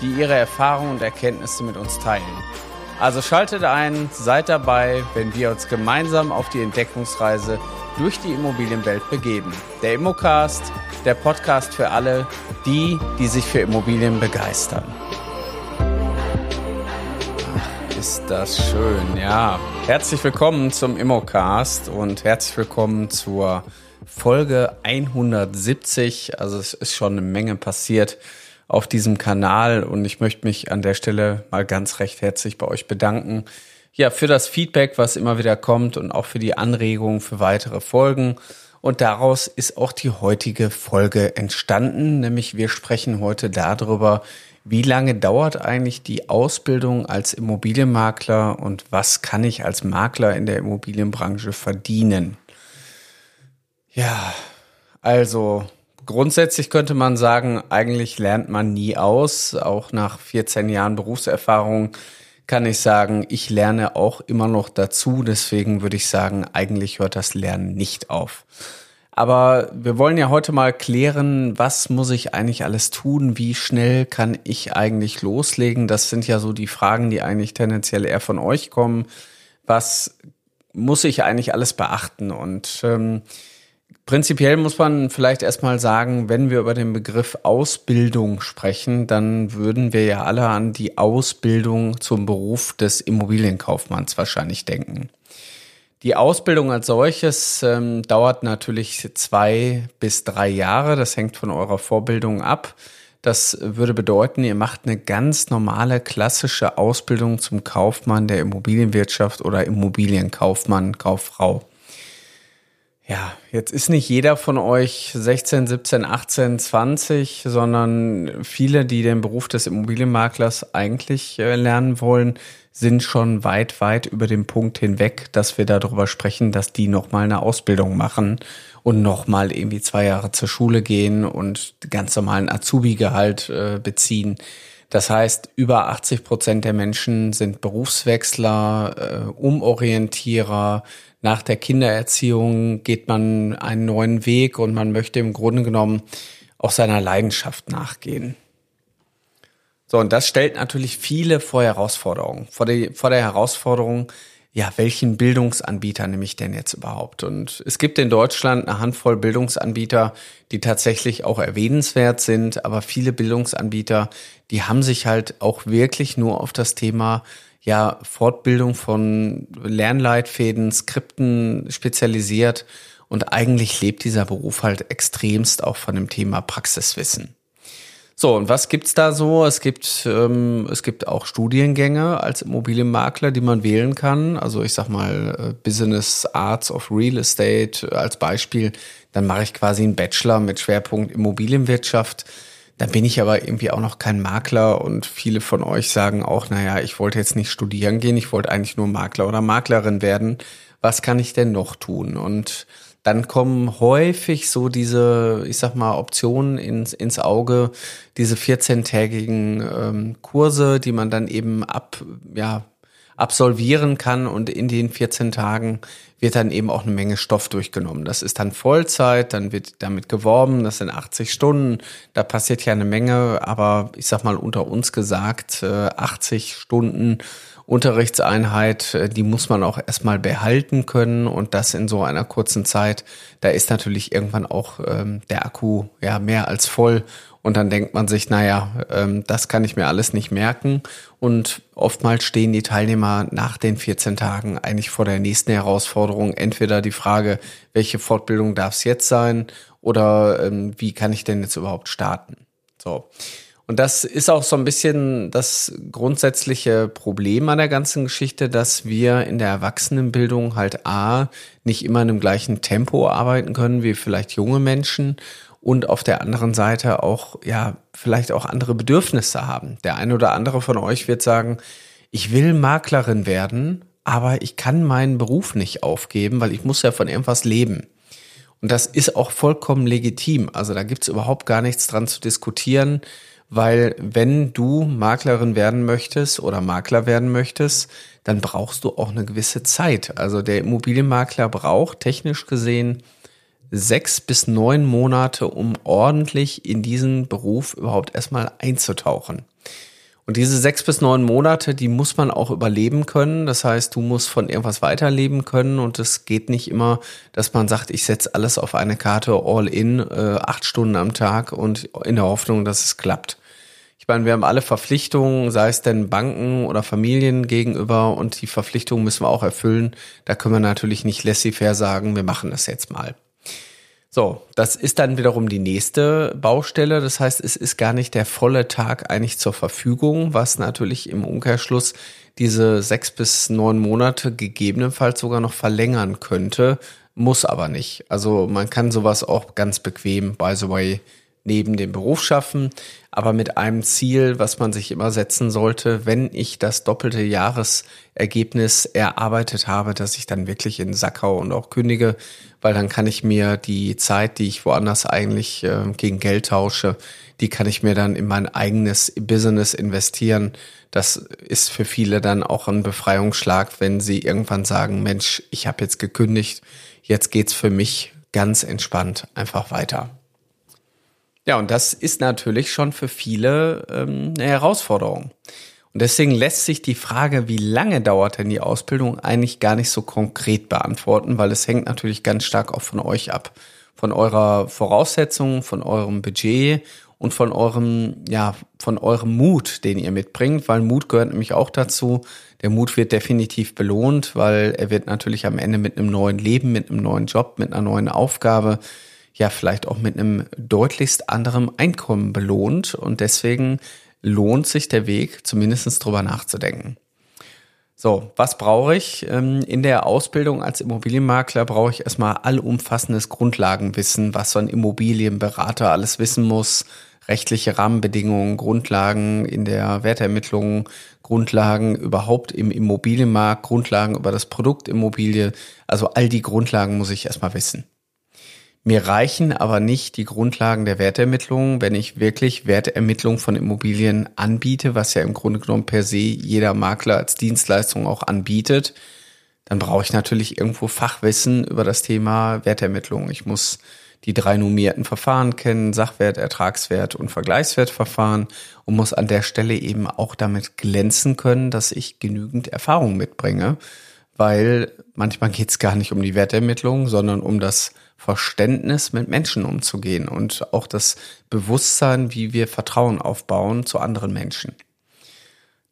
die ihre Erfahrungen und Erkenntnisse mit uns teilen. Also schaltet ein, seid dabei, wenn wir uns gemeinsam auf die Entdeckungsreise durch die Immobilienwelt begeben. Der Immocast, der Podcast für alle, die, die sich für Immobilien begeistern. Ist das schön, ja. Herzlich willkommen zum Immocast und herzlich willkommen zur Folge 170. Also es ist schon eine Menge passiert auf diesem Kanal und ich möchte mich an der Stelle mal ganz recht herzlich bei euch bedanken. Ja, für das Feedback, was immer wieder kommt und auch für die Anregungen für weitere Folgen. Und daraus ist auch die heutige Folge entstanden, nämlich wir sprechen heute darüber, wie lange dauert eigentlich die Ausbildung als Immobilienmakler und was kann ich als Makler in der Immobilienbranche verdienen? Ja, also grundsätzlich könnte man sagen, eigentlich lernt man nie aus. Auch nach 14 Jahren Berufserfahrung kann ich sagen, ich lerne auch immer noch dazu. Deswegen würde ich sagen, eigentlich hört das Lernen nicht auf. Aber wir wollen ja heute mal klären, was muss ich eigentlich alles tun? Wie schnell kann ich eigentlich loslegen? Das sind ja so die Fragen, die eigentlich tendenziell eher von euch kommen. Was muss ich eigentlich alles beachten? Und ähm, Prinzipiell muss man vielleicht erstmal sagen, wenn wir über den Begriff Ausbildung sprechen, dann würden wir ja alle an die Ausbildung zum Beruf des Immobilienkaufmanns wahrscheinlich denken. Die Ausbildung als solches ähm, dauert natürlich zwei bis drei Jahre. Das hängt von eurer Vorbildung ab. Das würde bedeuten, ihr macht eine ganz normale klassische Ausbildung zum Kaufmann der Immobilienwirtschaft oder Immobilienkaufmann, Kauffrau. Ja, jetzt ist nicht jeder von euch 16, 17, 18, 20, sondern viele, die den Beruf des Immobilienmaklers eigentlich äh, lernen wollen, sind schon weit, weit über den Punkt hinweg, dass wir darüber sprechen, dass die nochmal eine Ausbildung machen und nochmal irgendwie zwei Jahre zur Schule gehen und ganz normalen Azubi-Gehalt äh, beziehen. Das heißt, über 80 Prozent der Menschen sind Berufswechsler, äh, Umorientierer, nach der Kindererziehung geht man einen neuen Weg und man möchte im Grunde genommen auch seiner Leidenschaft nachgehen. So, und das stellt natürlich viele vor Herausforderungen. Vor, der, vor der Herausforderung, ja, welchen Bildungsanbieter nehme ich denn jetzt überhaupt? Und es gibt in Deutschland eine Handvoll Bildungsanbieter, die tatsächlich auch erwähnenswert sind, aber viele Bildungsanbieter, die haben sich halt auch wirklich nur auf das Thema ja Fortbildung von Lernleitfäden, Skripten spezialisiert und eigentlich lebt dieser Beruf halt extremst auch von dem Thema Praxiswissen. So, und was gibt's da so? Es gibt, ähm, es gibt auch Studiengänge als Immobilienmakler, die man wählen kann. Also ich sag mal äh, Business Arts of Real Estate als Beispiel. Dann mache ich quasi einen Bachelor mit Schwerpunkt Immobilienwirtschaft. Dann bin ich aber irgendwie auch noch kein Makler und viele von euch sagen auch, naja, ich wollte jetzt nicht studieren gehen, ich wollte eigentlich nur Makler oder Maklerin werden. Was kann ich denn noch tun? Und dann kommen häufig so diese, ich sag mal, Optionen ins, ins Auge, diese 14-tägigen ähm, Kurse, die man dann eben ab, ja, absolvieren kann und in den 14 Tagen wird dann eben auch eine Menge Stoff durchgenommen. Das ist dann Vollzeit, dann wird damit geworben, das sind 80 Stunden, da passiert ja eine Menge, aber ich sag mal unter uns gesagt, 80 äh, Stunden Unterrichtseinheit, äh, die muss man auch erstmal behalten können und das in so einer kurzen Zeit. Da ist natürlich irgendwann auch ähm, der Akku ja mehr als voll und dann denkt man sich, naja, ähm, das kann ich mir alles nicht merken. Und oftmals stehen die Teilnehmer nach den 14 Tagen eigentlich vor der nächsten Herausforderung. Entweder die Frage, welche Fortbildung darf es jetzt sein oder ähm, wie kann ich denn jetzt überhaupt starten? So. Und das ist auch so ein bisschen das grundsätzliche Problem an der ganzen Geschichte, dass wir in der Erwachsenenbildung halt A, nicht immer in dem gleichen Tempo arbeiten können wie vielleicht junge Menschen und auf der anderen Seite auch, ja, vielleicht auch andere Bedürfnisse haben. Der eine oder andere von euch wird sagen, ich will Maklerin werden, aber ich kann meinen Beruf nicht aufgeben, weil ich muss ja von irgendwas leben. Und das ist auch vollkommen legitim. Also da gibt's überhaupt gar nichts dran zu diskutieren, weil wenn du Maklerin werden möchtest oder Makler werden möchtest, dann brauchst du auch eine gewisse Zeit. Also der Immobilienmakler braucht technisch gesehen sechs bis neun Monate, um ordentlich in diesen Beruf überhaupt erstmal einzutauchen. Und diese sechs bis neun Monate, die muss man auch überleben können. Das heißt, du musst von irgendwas weiterleben können und es geht nicht immer, dass man sagt, ich setze alles auf eine Karte all in, äh, acht Stunden am Tag und in der Hoffnung, dass es klappt. Ich meine, wir haben alle Verpflichtungen, sei es denn Banken oder Familien gegenüber und die Verpflichtungen müssen wir auch erfüllen. Da können wir natürlich nicht laissez-faire sagen, wir machen das jetzt mal. So, das ist dann wiederum die nächste Baustelle. Das heißt, es ist gar nicht der volle Tag eigentlich zur Verfügung, was natürlich im Umkehrschluss diese sechs bis neun Monate gegebenenfalls sogar noch verlängern könnte, muss aber nicht. Also man kann sowas auch ganz bequem, by the way, neben dem Beruf schaffen, aber mit einem Ziel, was man sich immer setzen sollte, wenn ich das doppelte Jahresergebnis erarbeitet habe, dass ich dann wirklich in Sackau und auch kündige, weil dann kann ich mir die Zeit, die ich woanders eigentlich äh, gegen Geld tausche, die kann ich mir dann in mein eigenes Business investieren. Das ist für viele dann auch ein Befreiungsschlag, wenn sie irgendwann sagen, Mensch, ich habe jetzt gekündigt, jetzt geht's für mich ganz entspannt einfach weiter. Ja, und das ist natürlich schon für viele ähm, eine Herausforderung. Und deswegen lässt sich die Frage, wie lange dauert denn die Ausbildung, eigentlich gar nicht so konkret beantworten, weil es hängt natürlich ganz stark auch von euch ab. Von eurer Voraussetzung, von eurem Budget und von eurem, ja, von eurem Mut, den ihr mitbringt, weil Mut gehört nämlich auch dazu. Der Mut wird definitiv belohnt, weil er wird natürlich am Ende mit einem neuen Leben, mit einem neuen Job, mit einer neuen Aufgabe ja vielleicht auch mit einem deutlichst anderen Einkommen belohnt und deswegen lohnt sich der Weg, zumindest drüber nachzudenken. So, was brauche ich? Ähm, in der Ausbildung als Immobilienmakler brauche ich erstmal allumfassendes Grundlagenwissen, was so ein Immobilienberater alles wissen muss. Rechtliche Rahmenbedingungen, Grundlagen in der Wertermittlung, Grundlagen überhaupt im Immobilienmarkt, Grundlagen über das Produkt Immobilie. Also all die Grundlagen muss ich erstmal wissen. Mir reichen aber nicht die Grundlagen der Wertermittlung, wenn ich wirklich Wertermittlung von Immobilien anbiete, was ja im Grunde genommen per se jeder Makler als Dienstleistung auch anbietet. Dann brauche ich natürlich irgendwo Fachwissen über das Thema Wertermittlung. Ich muss die drei nummierten Verfahren kennen, Sachwert, Ertragswert und Vergleichswertverfahren und muss an der Stelle eben auch damit glänzen können, dass ich genügend Erfahrung mitbringe, weil manchmal geht es gar nicht um die Wertermittlung, sondern um das Verständnis, mit Menschen umzugehen und auch das Bewusstsein, wie wir Vertrauen aufbauen zu anderen Menschen.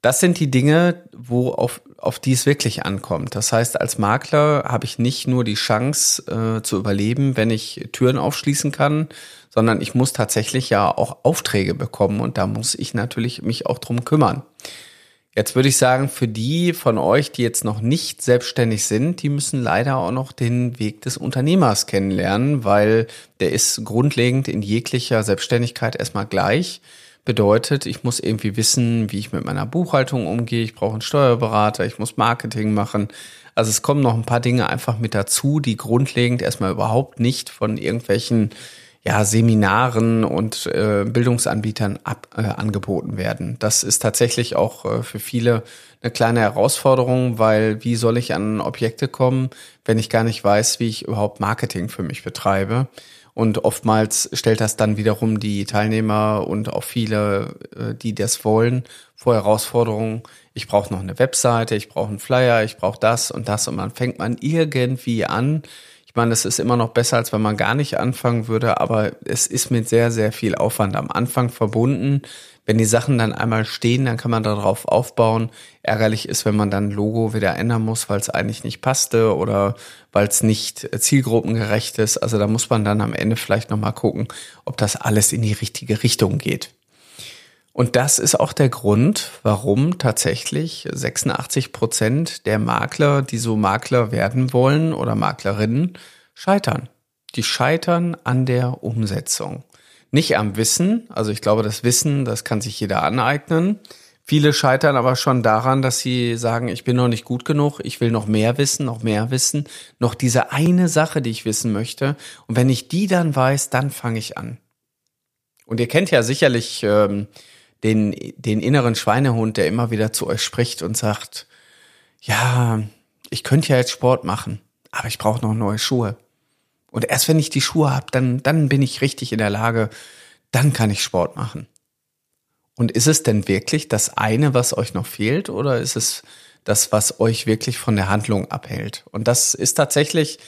Das sind die Dinge, wo auf, auf die es wirklich ankommt. Das heißt, als Makler habe ich nicht nur die Chance äh, zu überleben, wenn ich Türen aufschließen kann, sondern ich muss tatsächlich ja auch Aufträge bekommen und da muss ich natürlich mich auch drum kümmern. Jetzt würde ich sagen, für die von euch, die jetzt noch nicht selbstständig sind, die müssen leider auch noch den Weg des Unternehmers kennenlernen, weil der ist grundlegend in jeglicher Selbstständigkeit erstmal gleich. Bedeutet, ich muss irgendwie wissen, wie ich mit meiner Buchhaltung umgehe. Ich brauche einen Steuerberater, ich muss Marketing machen. Also es kommen noch ein paar Dinge einfach mit dazu, die grundlegend erstmal überhaupt nicht von irgendwelchen ja, Seminaren und äh, Bildungsanbietern ab, äh, angeboten werden. Das ist tatsächlich auch äh, für viele eine kleine Herausforderung, weil wie soll ich an Objekte kommen, wenn ich gar nicht weiß, wie ich überhaupt Marketing für mich betreibe? Und oftmals stellt das dann wiederum die Teilnehmer und auch viele, äh, die das wollen, vor Herausforderungen. Ich brauche noch eine Webseite, ich brauche einen Flyer, ich brauche das und das und man fängt man irgendwie an, meine, es ist immer noch besser, als wenn man gar nicht anfangen würde, aber es ist mit sehr, sehr viel Aufwand am Anfang verbunden. Wenn die Sachen dann einmal stehen, dann kann man darauf aufbauen. Ärgerlich ist, wenn man dann Logo wieder ändern muss, weil es eigentlich nicht passte oder weil es nicht zielgruppengerecht ist. Also da muss man dann am Ende vielleicht nochmal gucken, ob das alles in die richtige Richtung geht. Und das ist auch der Grund, warum tatsächlich 86 Prozent der Makler, die so Makler werden wollen oder Maklerinnen, scheitern. Die scheitern an der Umsetzung. Nicht am Wissen, also ich glaube, das Wissen, das kann sich jeder aneignen. Viele scheitern aber schon daran, dass sie sagen, ich bin noch nicht gut genug, ich will noch mehr wissen, noch mehr wissen, noch diese eine Sache, die ich wissen möchte. Und wenn ich die dann weiß, dann fange ich an. Und ihr kennt ja sicherlich ähm, den, den inneren Schweinehund, der immer wieder zu euch spricht und sagt, ja, ich könnte ja jetzt Sport machen, aber ich brauche noch neue Schuhe. Und erst wenn ich die Schuhe habe, dann, dann bin ich richtig in der Lage, dann kann ich Sport machen. Und ist es denn wirklich das eine, was euch noch fehlt, oder ist es das, was euch wirklich von der Handlung abhält? Und das ist tatsächlich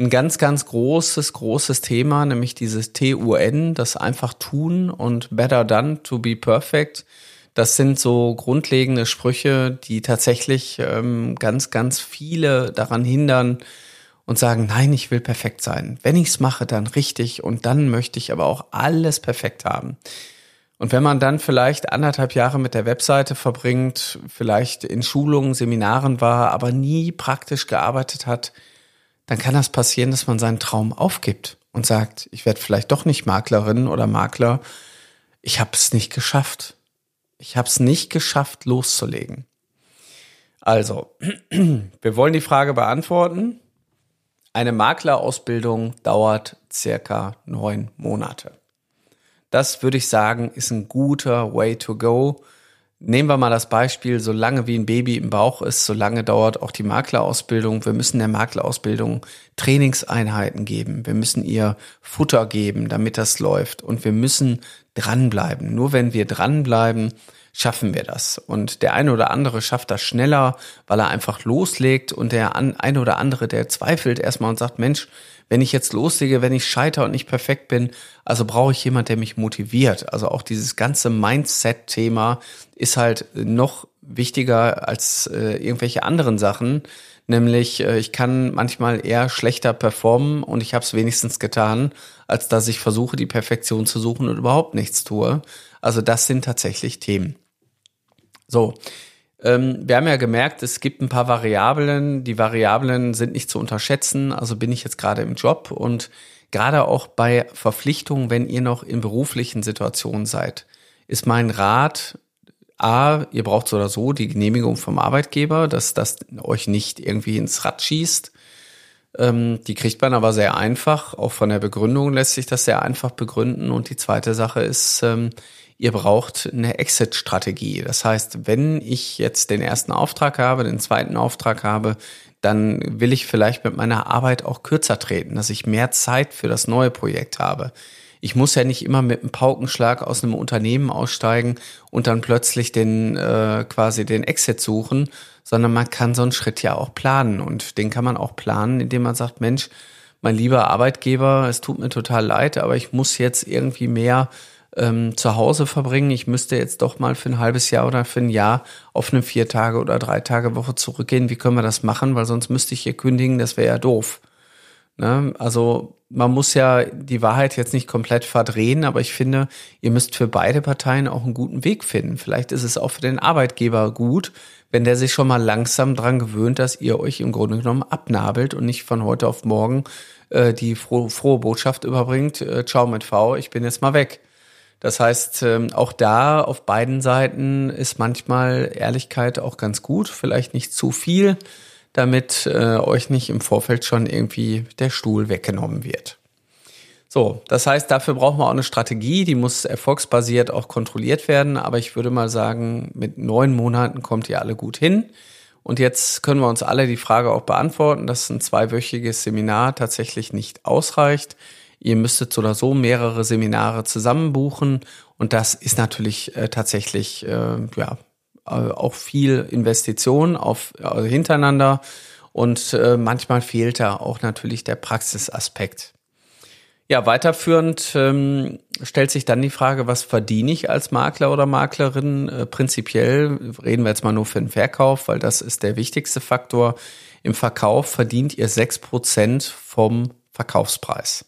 ein ganz, ganz großes, großes Thema, nämlich dieses TUN, das einfach tun und better done to be perfect. Das sind so grundlegende Sprüche, die tatsächlich ähm, ganz, ganz viele daran hindern und sagen, nein, ich will perfekt sein. Wenn ich es mache, dann richtig und dann möchte ich aber auch alles perfekt haben. Und wenn man dann vielleicht anderthalb Jahre mit der Webseite verbringt, vielleicht in Schulungen, Seminaren war, aber nie praktisch gearbeitet hat, dann kann das passieren, dass man seinen Traum aufgibt und sagt, ich werde vielleicht doch nicht Maklerin oder Makler. Ich habe es nicht geschafft. Ich habe es nicht geschafft, loszulegen. Also, wir wollen die Frage beantworten. Eine Maklerausbildung dauert circa neun Monate. Das würde ich sagen, ist ein guter Way to go. Nehmen wir mal das Beispiel, solange wie ein Baby im Bauch ist, solange dauert auch die Maklerausbildung. Wir müssen der Maklerausbildung Trainingseinheiten geben. Wir müssen ihr Futter geben, damit das läuft. Und wir müssen dranbleiben. Nur wenn wir dranbleiben, schaffen wir das. Und der eine oder andere schafft das schneller, weil er einfach loslegt. Und der eine oder andere, der zweifelt erstmal und sagt, Mensch, wenn ich jetzt loslege, wenn ich scheiter und nicht perfekt bin, also brauche ich jemand, der mich motiviert. Also auch dieses ganze Mindset-Thema ist halt noch wichtiger als äh, irgendwelche anderen Sachen. Nämlich, äh, ich kann manchmal eher schlechter performen und ich habe es wenigstens getan, als dass ich versuche, die Perfektion zu suchen und überhaupt nichts tue. Also das sind tatsächlich Themen. So, ähm, wir haben ja gemerkt, es gibt ein paar Variablen. Die Variablen sind nicht zu unterschätzen. Also bin ich jetzt gerade im Job und gerade auch bei Verpflichtungen, wenn ihr noch in beruflichen Situationen seid, ist mein Rat, A, ihr braucht so oder so die Genehmigung vom Arbeitgeber, dass das euch nicht irgendwie ins Rad schießt. Ähm, die kriegt man aber sehr einfach. Auch von der Begründung lässt sich das sehr einfach begründen. Und die zweite Sache ist, ähm, ihr braucht eine Exit-Strategie. Das heißt, wenn ich jetzt den ersten Auftrag habe, den zweiten Auftrag habe, dann will ich vielleicht mit meiner Arbeit auch kürzer treten, dass ich mehr Zeit für das neue Projekt habe. Ich muss ja nicht immer mit einem Paukenschlag aus einem Unternehmen aussteigen und dann plötzlich den äh, quasi den Exit suchen, sondern man kann so einen Schritt ja auch planen und den kann man auch planen, indem man sagt, Mensch, mein lieber Arbeitgeber, es tut mir total leid, aber ich muss jetzt irgendwie mehr ähm, zu Hause verbringen. Ich müsste jetzt doch mal für ein halbes Jahr oder für ein Jahr auf eine vier Tage oder drei Tage Woche zurückgehen. Wie können wir das machen? Weil sonst müsste ich hier kündigen, das wäre ja doof. Ne? Also man muss ja die Wahrheit jetzt nicht komplett verdrehen, aber ich finde, ihr müsst für beide Parteien auch einen guten Weg finden. Vielleicht ist es auch für den Arbeitgeber gut, wenn der sich schon mal langsam dran gewöhnt, dass ihr euch im Grunde genommen abnabelt und nicht von heute auf morgen äh, die frohe, frohe Botschaft überbringt, äh, ciao mit V, ich bin jetzt mal weg. Das heißt, ähm, auch da auf beiden Seiten ist manchmal Ehrlichkeit auch ganz gut, vielleicht nicht zu viel, damit äh, euch nicht im Vorfeld schon irgendwie der Stuhl weggenommen wird. So, das heißt, dafür brauchen wir auch eine Strategie, die muss erfolgsbasiert auch kontrolliert werden, aber ich würde mal sagen, mit neun Monaten kommt ihr alle gut hin. Und jetzt können wir uns alle die Frage auch beantworten, dass ein zweiwöchiges Seminar tatsächlich nicht ausreicht. Ihr müsstet so oder so mehrere Seminare zusammen buchen und das ist natürlich äh, tatsächlich äh, ja äh, auch viel Investition auf äh, hintereinander und äh, manchmal fehlt da auch natürlich der Praxisaspekt. Ja, weiterführend ähm, stellt sich dann die Frage, was verdiene ich als Makler oder Maklerin? Äh, prinzipiell reden wir jetzt mal nur für den Verkauf, weil das ist der wichtigste Faktor. Im Verkauf verdient ihr sechs Prozent vom Verkaufspreis.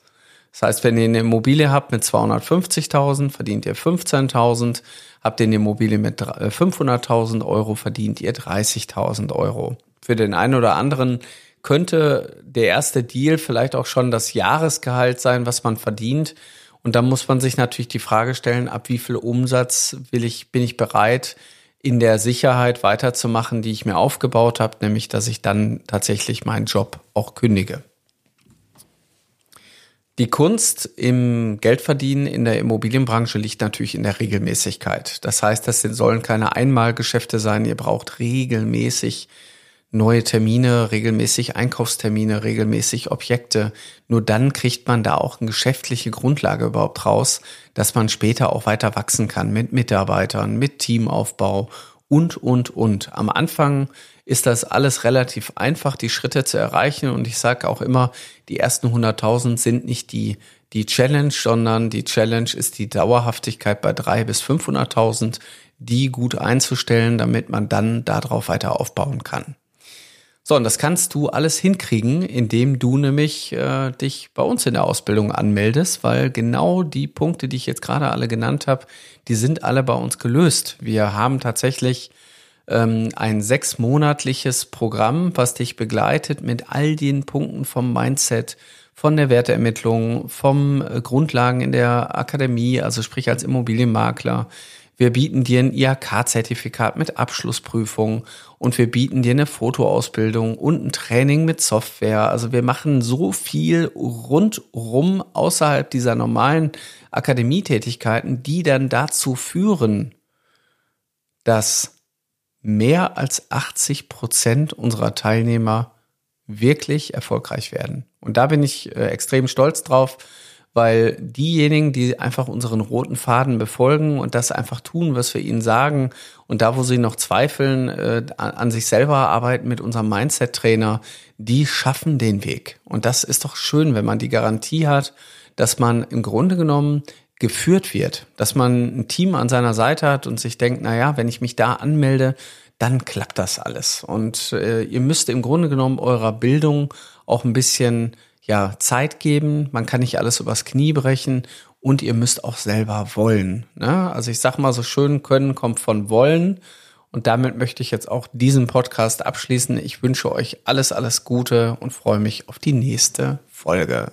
Das heißt, wenn ihr eine Immobilie habt mit 250.000, verdient ihr 15.000. Habt ihr eine Immobilie mit 500.000 äh, Euro, verdient ihr 30.000 Euro. Für den einen oder anderen könnte der erste Deal vielleicht auch schon das Jahresgehalt sein, was man verdient. Und da muss man sich natürlich die Frage stellen, ab wie viel Umsatz will ich, bin ich bereit, in der Sicherheit weiterzumachen, die ich mir aufgebaut habe, nämlich dass ich dann tatsächlich meinen Job auch kündige. Die Kunst im Geldverdienen in der Immobilienbranche liegt natürlich in der Regelmäßigkeit. Das heißt, das sollen keine Einmalgeschäfte sein. Ihr braucht regelmäßig neue Termine, regelmäßig Einkaufstermine, regelmäßig Objekte. Nur dann kriegt man da auch eine geschäftliche Grundlage überhaupt raus, dass man später auch weiter wachsen kann mit Mitarbeitern, mit Teamaufbau und, und, und. Am Anfang ist das alles relativ einfach, die Schritte zu erreichen. Und ich sage auch immer, die ersten 100.000 sind nicht die, die Challenge, sondern die Challenge ist die Dauerhaftigkeit bei drei bis 500.000, die gut einzustellen, damit man dann darauf weiter aufbauen kann. So, und das kannst du alles hinkriegen, indem du nämlich äh, dich bei uns in der Ausbildung anmeldest, weil genau die Punkte, die ich jetzt gerade alle genannt habe, die sind alle bei uns gelöst. Wir haben tatsächlich ähm, ein sechsmonatliches Programm, was dich begleitet mit all den Punkten vom Mindset, von der Werteermittlung, vom äh, Grundlagen in der Akademie, also sprich als Immobilienmakler, wir bieten dir ein IHK-Zertifikat mit Abschlussprüfung und wir bieten dir eine Fotoausbildung und ein Training mit Software. Also wir machen so viel rundrum außerhalb dieser normalen Akademietätigkeiten, die dann dazu führen, dass mehr als 80 Prozent unserer Teilnehmer wirklich erfolgreich werden. Und da bin ich äh, extrem stolz drauf weil diejenigen, die einfach unseren roten Faden befolgen und das einfach tun, was wir ihnen sagen und da, wo sie noch zweifeln, äh, an sich selber arbeiten mit unserem Mindset-Trainer, die schaffen den Weg. Und das ist doch schön, wenn man die Garantie hat, dass man im Grunde genommen geführt wird, dass man ein Team an seiner Seite hat und sich denkt, na ja, wenn ich mich da anmelde, dann klappt das alles. Und äh, ihr müsst im Grunde genommen eurer Bildung auch ein bisschen ja, Zeit geben, man kann nicht alles übers Knie brechen und ihr müsst auch selber wollen. Ne? Also ich sag mal so schön, können kommt von wollen. Und damit möchte ich jetzt auch diesen Podcast abschließen. Ich wünsche euch alles, alles Gute und freue mich auf die nächste Folge.